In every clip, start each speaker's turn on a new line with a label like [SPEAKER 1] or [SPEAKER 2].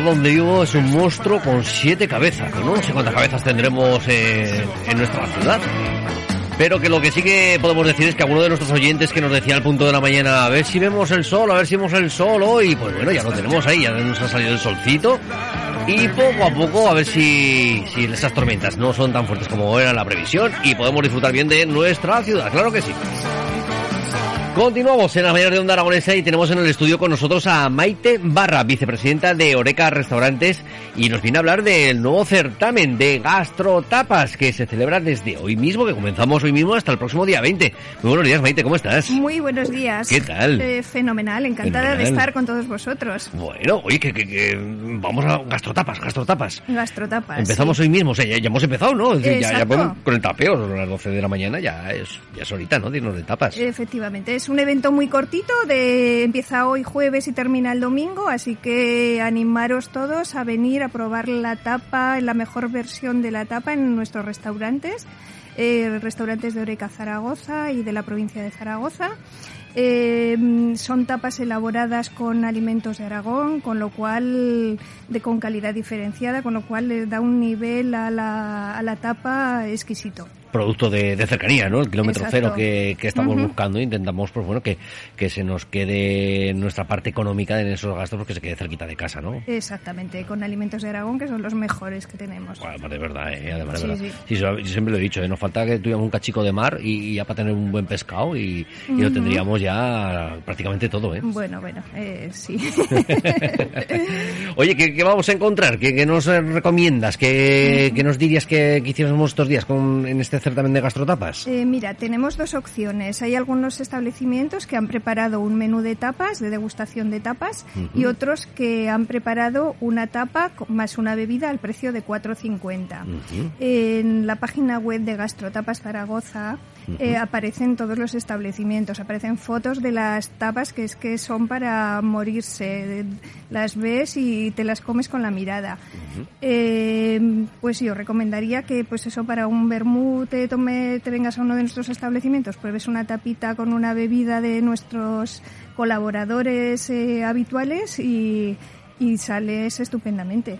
[SPEAKER 1] donde vivo es un monstruo con siete cabezas. No sé cuántas cabezas tendremos en, en nuestra ciudad. Pero que lo que sí que podemos decir es que alguno de nuestros oyentes que nos decía al punto de la mañana, a ver si vemos el sol, a ver si vemos el sol hoy, pues bueno, ya lo tenemos ahí, ya nos ha salido el solcito. Y poco a poco a ver si, si esas tormentas no son tan fuertes como era la previsión y podemos disfrutar bien de nuestra ciudad, claro que sí. Continuamos en la mañana de Onda Aragonesa y tenemos en el estudio con nosotros a Maite Barra, vicepresidenta de Oreca Restaurantes, y nos viene a hablar del nuevo certamen de gastrotapas que se celebra desde hoy mismo, que comenzamos hoy mismo hasta el próximo día 20. Muy buenos días, Maite, ¿cómo estás?
[SPEAKER 2] Muy buenos días.
[SPEAKER 1] ¿Qué tal?
[SPEAKER 2] Eh, fenomenal, encantada
[SPEAKER 1] Fenomenal.
[SPEAKER 2] de estar con todos vosotros.
[SPEAKER 1] Bueno, oye, que, que- que vamos a gastrotapas, gastrotapas.
[SPEAKER 2] Gastrotapas.
[SPEAKER 1] Empezamos
[SPEAKER 2] sí.
[SPEAKER 1] hoy mismo, o sea, ya, ya hemos empezado, ¿no? Decir, ya, ya
[SPEAKER 2] Exacto.
[SPEAKER 1] podemos- con el tapeo, son las 12 de la mañana, ya es, ya es ahorita, ¿no? Dirnos de tapas.
[SPEAKER 2] Efectivamente, es un evento muy cortito, de empieza hoy jueves y termina el domingo, así que animaros todos a venir a probar la tapa, la mejor versión de la tapa en nuestros restaurantes, eh, restaurantes de Oreca Zaragoza y de la provincia de Zaragoza. Eh, son tapas elaboradas con alimentos de Aragón, con lo cual, de con calidad diferenciada, con lo cual da un nivel a la tapa exquisito.
[SPEAKER 1] Producto de, de cercanía, ¿no? El kilómetro
[SPEAKER 2] Exacto.
[SPEAKER 1] cero que, que estamos
[SPEAKER 2] Ujú.
[SPEAKER 1] buscando. Intentamos, pues bueno, que, que se nos quede nuestra parte económica en esos gastos porque se quede cerquita de casa, ¿no?
[SPEAKER 2] Exactamente, con alimentos de Aragón que son los mejores que tenemos.
[SPEAKER 1] Bueno, de verdad, ¿eh? Además de
[SPEAKER 2] Sí,
[SPEAKER 1] verdad.
[SPEAKER 2] sí.
[SPEAKER 1] Sí, yo, siempre lo he dicho, ¿eh? Nos falta que tuviéramos un cachico de mar y, y ya para tener un buen pescado y, y lo tendríamos ya prácticamente todo, ¿eh?
[SPEAKER 2] Bueno, bueno, eh, sí.
[SPEAKER 1] Oye, ¿qué, qué vamos a encontrar? ¿Qué, qué nos recomiendas? ¿Qué, qué nos dirías que, que hiciéramos estos días con, en este certamen de gastrotapas?
[SPEAKER 2] Eh, mira, tenemos dos opciones. Hay algunos establecimientos que han preparado un menú de tapas, de degustación de tapas, y otros que han preparado una tapa más una bebida al precio de 4,50.
[SPEAKER 1] Ujú.
[SPEAKER 2] En la página web de Gastrotapas Zaragoza eh, aparecen todos los establecimientos, aparecen fotos de las tapas que es que son para morirse. Las ves y te las comes con la mirada. Eh, pues yo recomendaría que, pues eso, para un vermú te, tome, te vengas a uno de nuestros establecimientos, pruebes una tapita con una bebida de nuestros colaboradores eh, habituales y, y sales estupendamente.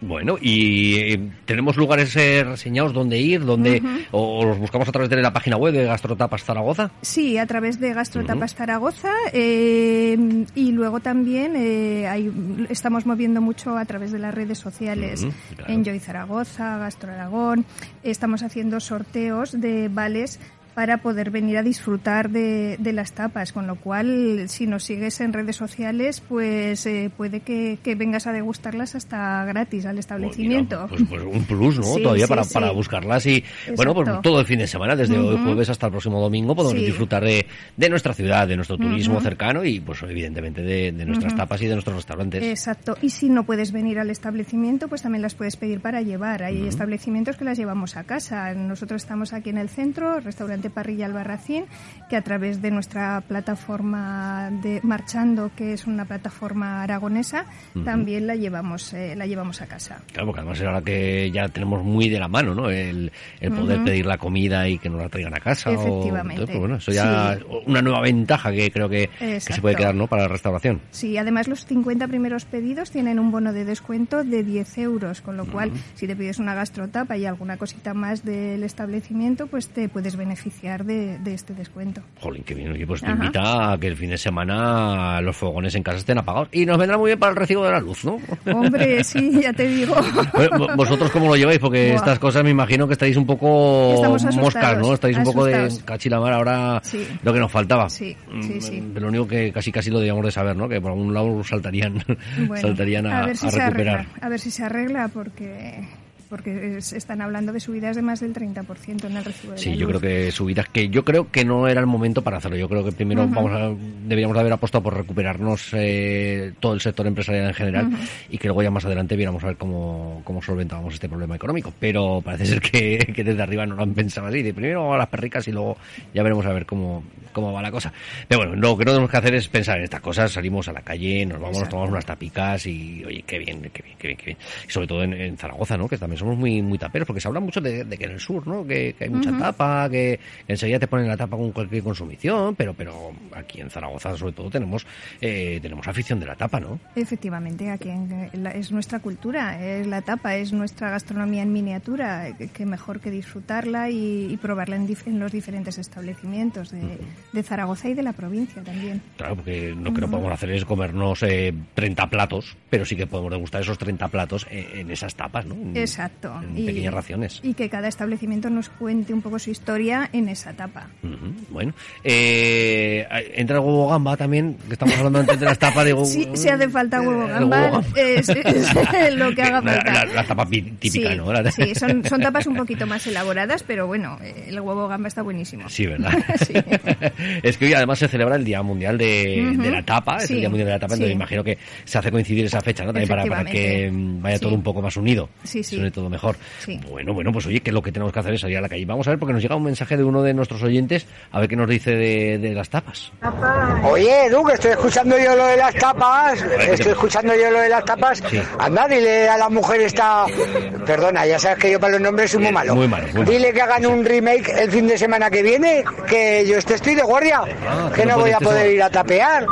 [SPEAKER 1] Bueno, y eh, tenemos lugares eh, reseñados donde ir, donde o, o los buscamos a través de la página web de Gastrotapas Zaragoza.
[SPEAKER 2] Sí, a través de Gastrotapas Zaragoza eh, y luego también eh, hay- estamos moviendo mucho a través de las redes sociales.
[SPEAKER 1] Claro.
[SPEAKER 2] Enjoy Zaragoza, Gastro Aragón. Estamos haciendo sorteos de vales para poder venir a disfrutar de, de las tapas, con lo cual si nos sigues en redes sociales pues eh, puede que, que vengas a degustarlas hasta gratis al establecimiento.
[SPEAKER 1] Pues, mira, pues, pues un plus, ¿no?
[SPEAKER 2] Sí,
[SPEAKER 1] Todavía
[SPEAKER 2] sí,
[SPEAKER 1] para,
[SPEAKER 2] sí.
[SPEAKER 1] para buscarlas y, bueno, pues todo el fin de semana, desde hoy jueves hasta el próximo domingo, podemos disfrutar de, de nuestra ciudad, de nuestro turismo cercano y, pues, evidentemente, de, de nuestras tapas y de nuestros restaurantes.
[SPEAKER 2] Exacto. Y si no puedes venir al establecimiento, pues también las puedes pedir para llevar. Hay establecimientos que las llevamos a casa. Nosotros estamos aquí en el centro, restaurante Parrilla Albarracín, que a través de nuestra plataforma de Marchando, que es una plataforma aragonesa, también la llevamos, eh, la llevamos a casa.
[SPEAKER 1] Claro, porque además es ahora que ya tenemos muy de la mano, ¿no? El, el poder pedir la comida y que nos la traigan a casa. o-
[SPEAKER 2] Efectivamente.
[SPEAKER 1] entonces, pues bueno, eso ya
[SPEAKER 2] Sí.
[SPEAKER 1] una nueva ventaja que creo que, que se puede quedar, ¿no? Para la restauración.
[SPEAKER 2] Sí, además los 50 primeros pedidos tienen un bono de descuento de 10 euros, con lo cual si te pides una gastrotapa y alguna cosita más del establecimiento, pues te puedes beneficiar de, de este descuento.
[SPEAKER 1] Jolín, qué bien. Oye, pues te
[SPEAKER 2] Ajá.
[SPEAKER 1] invita a que el fin de semana los fogones en casa estén apagados. Y nos vendrá muy bien para el recibo de la luz, ¿no?
[SPEAKER 2] Hombre, sí, ya te digo.
[SPEAKER 1] ¿Vosotros cómo lo lleváis? Porque
[SPEAKER 2] Buah.
[SPEAKER 1] estas cosas me imagino que estáis un poco moscas, ¿no? Estáis un poco de
[SPEAKER 2] asustados.
[SPEAKER 1] cachilamar ahora
[SPEAKER 2] Sí.
[SPEAKER 1] lo que nos faltaba.
[SPEAKER 2] Sí, sí,
[SPEAKER 1] Mm,
[SPEAKER 2] sí.
[SPEAKER 1] Lo único que casi casi lo debíamos de saber, ¿no? Que por algún lado saltarían,
[SPEAKER 2] Bueno,
[SPEAKER 1] saltarían a,
[SPEAKER 2] ver si
[SPEAKER 1] a
[SPEAKER 2] se
[SPEAKER 1] recuperar.
[SPEAKER 2] arregla, a ver si se arregla porque porque es- están hablando de subidas de más del 30% en el recibo de
[SPEAKER 1] Sí,
[SPEAKER 2] la
[SPEAKER 1] yo
[SPEAKER 2] luz.
[SPEAKER 1] creo que subidas que yo creo que no era el momento para hacerlo. Yo creo que primero
[SPEAKER 2] Ujú.
[SPEAKER 1] vamos a, deberíamos de haber apostado por recuperarnos eh, todo el sector empresarial en general y que luego ya más adelante viéramos a ver cómo, cómo solventábamos este problema económico. Pero parece ser que, que desde arriba no lo han pensado así. De primero a las perricas y luego ya veremos a ver cómo, cómo va la cosa. Pero bueno, lo que no tenemos que hacer es pensar en estas cosas. Salimos a la calle, nos vamos, nos tomamos unas tapicas y oye, qué bien, qué bien, qué bien, qué bien. Y sobre todo en, en Zaragoza, ¿no? Que también también somos muy muy taperos, porque se habla mucho de, que en el sur, ¿no? Que, hay mucha tapa, que enseguida te ponen la tapa con cualquier consumición, pero pero aquí en Zaragoza sobre todo tenemos eh, tenemos afición de la tapa, ¿no?
[SPEAKER 2] Efectivamente, aquí es nuestra cultura, es la tapa, es nuestra gastronomía en miniatura, que mejor que disfrutarla y, probarla en, los diferentes establecimientos de, Zaragoza y de la provincia también.
[SPEAKER 1] Claro, porque lo que no podemos hacer es comernos eh, 30 platos, pero sí que podemos degustar esos 30 platos en, esas tapas, ¿no?
[SPEAKER 2] Exacto.
[SPEAKER 1] En pequeñas raciones.
[SPEAKER 2] Y que cada establecimiento nos cuente un poco su historia en esa tapa.
[SPEAKER 1] Bueno, eh, entra el huevo gamba también, que estamos hablando antes de las tapas. Digo,
[SPEAKER 2] sí, si hace falta huevo gamba, Es, lo que haga falta.
[SPEAKER 1] La, tapa típica, ¿no?
[SPEAKER 2] Sí, son, son tapas un poquito más elaboradas, pero bueno, el huevo gamba está buenísimo.
[SPEAKER 1] Sí, ¿verdad? es que hoy además se celebra el Día Mundial de, la Tapa, es el Día Mundial de la Tapa, entonces imagino que se hace coincidir esa fecha, ¿no? También para, para que vaya todo un poco más unido, sí, sí. Todo mejor. Bueno, bueno, pues oye, que lo que tenemos que hacer es salir a la calle. Vamos a ver porque nos llega un mensaje de uno de nuestros oyentes, a ver qué nos dice de, las tapas.
[SPEAKER 3] Oye, Edu, que estoy escuchando yo lo de las tapas, estoy escuchando yo lo de las tapas. Anda, dile a la mujer esta, perdona, ya sabes que yo para los nombres soy muy malo.
[SPEAKER 1] Muy malo.
[SPEAKER 3] Dile que hagan un remake el fin de semana que viene, que yo estoy de guardia, ah, que no voy a poder ir a tapear.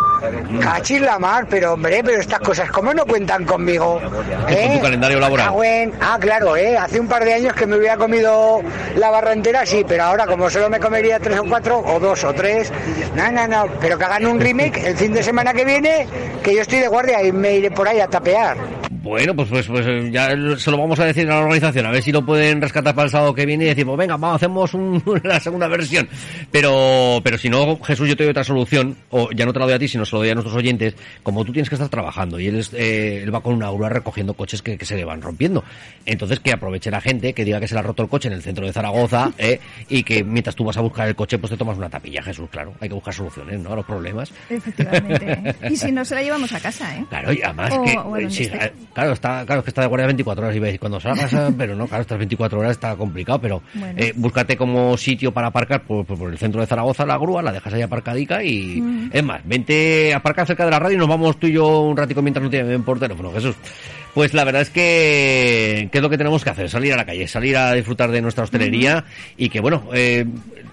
[SPEAKER 3] Cachis la mar, pero hombre, pero estas cosas, ¿cómo no cuentan conmigo?
[SPEAKER 1] ¿Eh? tu calendario laboral?
[SPEAKER 3] Ah, ah, claro, ¿eh? Hace un par de años que me hubiera comido la barra entera, sí, pero ahora como solo me comería tres o cuatro, o dos o tres, no, no, no, pero que hagan un remake el fin de semana que viene, que yo estoy de guardia y me iré por ahí a tapear.
[SPEAKER 1] Bueno, pues, pues, pues eh, ya se lo vamos a decir a la organización, a ver si lo pueden rescatar para el sábado que viene y decimos, venga, vamos, hacemos un, la segunda versión. Pero, pero si no, Jesús, yo te doy otra solución, o ya no te la doy a ti, sino se lo doy a nuestros oyentes, como tú tienes que estar trabajando y él, eh, él va con una grúa recogiendo coches que, se le van rompiendo. Entonces, que aproveche la gente, que diga que se le ha roto el coche en el centro de Zaragoza, eh, y que mientras tú vas a buscar el coche, pues te tomas una tapilla, Jesús, claro. Hay que buscar soluciones, ¿no? A los problemas.
[SPEAKER 2] Efectivamente. y si no, se la llevamos a casa, ¿eh?
[SPEAKER 1] Claro, y además que, este Claro, está, claro que está de guardia 24 horas y veis cuando salgas, pero no, claro, estas 24 horas está complicado, pero eh, búscate como sitio para aparcar por, por, el centro de Zaragoza la grúa, la dejas ahí aparcadica y es más, vente a aparcar cerca de la radio y nos vamos tú y yo un ratico mientras no te ven por teléfono, Jesús. Pues la verdad es que, ¿qué es lo que tenemos que hacer? Salir a la calle, salir a disfrutar de nuestra hostelería y que, bueno, eh,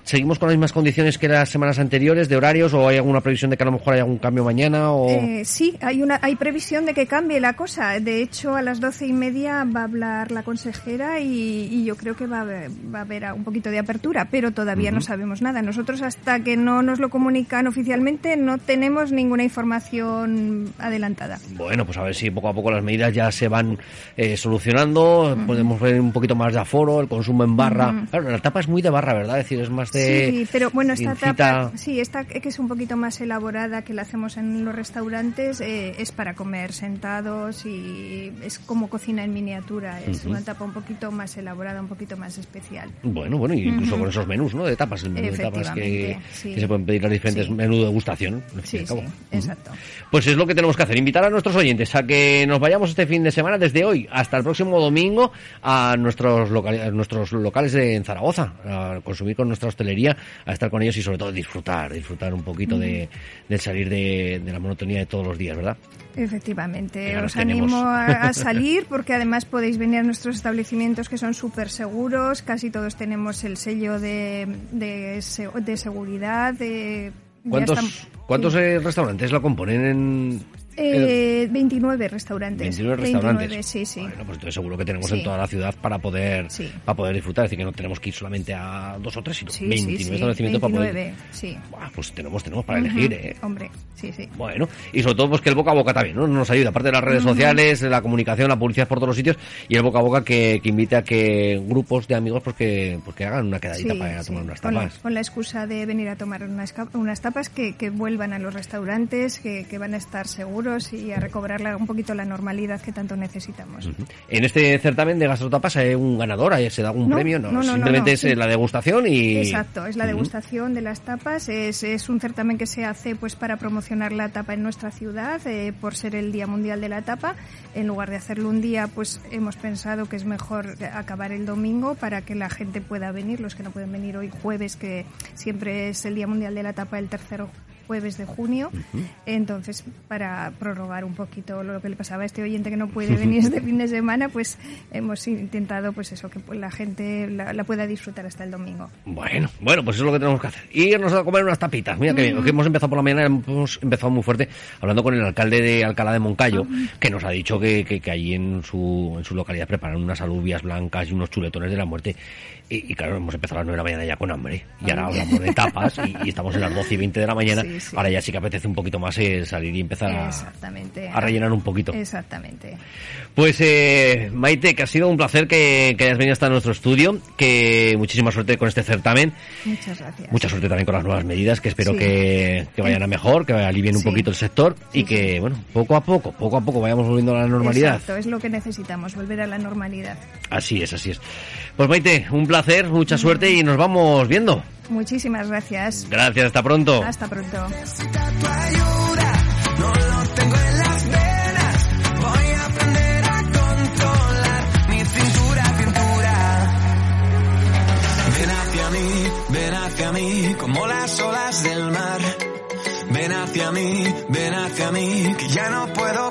[SPEAKER 1] ¿seguimos con las mismas condiciones que las semanas anteriores de horarios o hay alguna previsión de que a lo mejor hay algún cambio mañana? O...
[SPEAKER 2] Eh, sí, hay, una, hay previsión de que cambie la cosa. De hecho, a las doce y media va a hablar la consejera y, yo creo que va a, haber, va a haber un poquito de apertura, pero todavía no sabemos nada. Nosotros hasta que no nos lo comunican oficialmente no tenemos ninguna información adelantada.
[SPEAKER 1] Bueno, pues a ver si poco a poco las medidas ya se van eh, solucionando, podemos ver un poquito más de aforo, el consumo en barra. Claro, la tapa es muy de barra, ¿verdad? Es decir, es más de...
[SPEAKER 2] Sí, pero bueno, esta tapa, sí, esta que es un poquito más elaborada que la hacemos en los restaurantes, eh, es para comer sentados y es como cocina en miniatura, es una tapa un poquito más elaborada, un poquito más especial.
[SPEAKER 1] Bueno, bueno, incluso con esos menús, ¿no? De tapas, el menú de tapas que, se pueden pedir las diferentes menús de degustación.
[SPEAKER 2] Sí, sí, exacto.
[SPEAKER 1] Pues es lo que tenemos que hacer, invitar a nuestros oyentes a que nos vayamos este fin de semana desde hoy hasta el próximo domingo a nuestros, locales, nuestros locales de en Zaragoza, a consumir con nuestra hostelería, a estar con ellos y sobre todo disfrutar, disfrutar un poquito de, del salir de, la monotonía de todos los días, ¿verdad?
[SPEAKER 2] Efectivamente, os animo a, salir porque además podéis venir a nuestros establecimientos que son súper seguros, casi todos tenemos el sello de, de, de seguridad. De,
[SPEAKER 1] ¿Cuántos, ¿cuántos eh, restaurantes lo componen en,
[SPEAKER 2] eh, 29 restaurantes.
[SPEAKER 1] 29 restaurantes.
[SPEAKER 2] 29, sí, sí.
[SPEAKER 1] Bueno, pues entonces seguro que tenemos en toda la ciudad para poder para poder disfrutar. Es decir, que no tenemos que ir solamente a dos o tres, sino 29 establecimientos para poder.
[SPEAKER 2] Sí.
[SPEAKER 1] pues tenemos, tenemos para elegir, ¿eh?
[SPEAKER 2] Hombre, sí, sí.
[SPEAKER 1] Bueno, y sobre todo pues que el boca a boca también, ¿no? Nos ayuda, aparte de las redes sociales, la comunicación, la publicidad por todos los sitios, y el boca a boca que, que invite a que grupos de amigos pues que, pues que hagan una quedadita para ir a tomar unas tapas.
[SPEAKER 2] Con, la excusa de venir a tomar unas, unas tapas, que, que vuelvan a los restaurantes, que, que van a estar seguros y a recobrar un poquito la normalidad que tanto necesitamos.
[SPEAKER 1] En este certamen de gastrotapas hay un ganador, se da algún premio, no, simplemente es la degustación y...
[SPEAKER 2] Exacto, es la degustación de las tapas, es, es, un certamen que se hace pues para promocionar la tapa en nuestra ciudad, eh, por ser el Día Mundial de la Tapa. En lugar de hacerlo un día, pues hemos pensado que es mejor acabar el domingo para que la gente pueda venir, los que no pueden venir hoy jueves, que siempre es el Día Mundial de la Tapa, el tercero jueves de junio. Entonces, para prorrogar un poquito lo que le pasaba a este oyente que no puede venir este fin de semana, pues hemos intentado, pues eso, que la gente la, pueda disfrutar hasta el domingo.
[SPEAKER 1] Bueno, bueno, pues eso es lo que tenemos que hacer. Irnos a comer unas tapitas. Mira que bien, que hemos empezado por la mañana, hemos empezado muy fuerte hablando con el alcalde de Alcalá de Moncayo, que nos ha dicho que, que, que allí en su, en su localidad preparan unas alubias blancas y unos chuletones de la muerte. Y, claro, hemos empezado a las 9 de la mañana ya con hambre. Y ahora hablamos de tapas y, estamos en las 12 y 20 de la mañana. Ahora ya sí que apetece un poquito más eh, salir y empezar a, a, rellenar un poquito.
[SPEAKER 2] Exactamente.
[SPEAKER 1] Pues eh, Maite, que ha sido un placer que, hayas venido hasta nuestro estudio. Que muchísima suerte con este certamen.
[SPEAKER 2] Muchas gracias.
[SPEAKER 1] Mucha suerte también con las nuevas medidas, que espero que, vayan a mejor, que alivien un poquito el sector y que, bueno, poco a poco, poco a poco vayamos volviendo a la normalidad.
[SPEAKER 2] Exacto, es lo que necesitamos, volver a la normalidad.
[SPEAKER 1] Así es, así es. Pues Maite, un placer, mucha suerte y nos vamos viendo.
[SPEAKER 2] Muchísimas gracias.
[SPEAKER 1] Gracias, hasta pronto.
[SPEAKER 2] Hasta pronto.
[SPEAKER 4] Ven hacia mí como las olas del mar. Ven hacia mí, ven hacia mí, que ya no puedo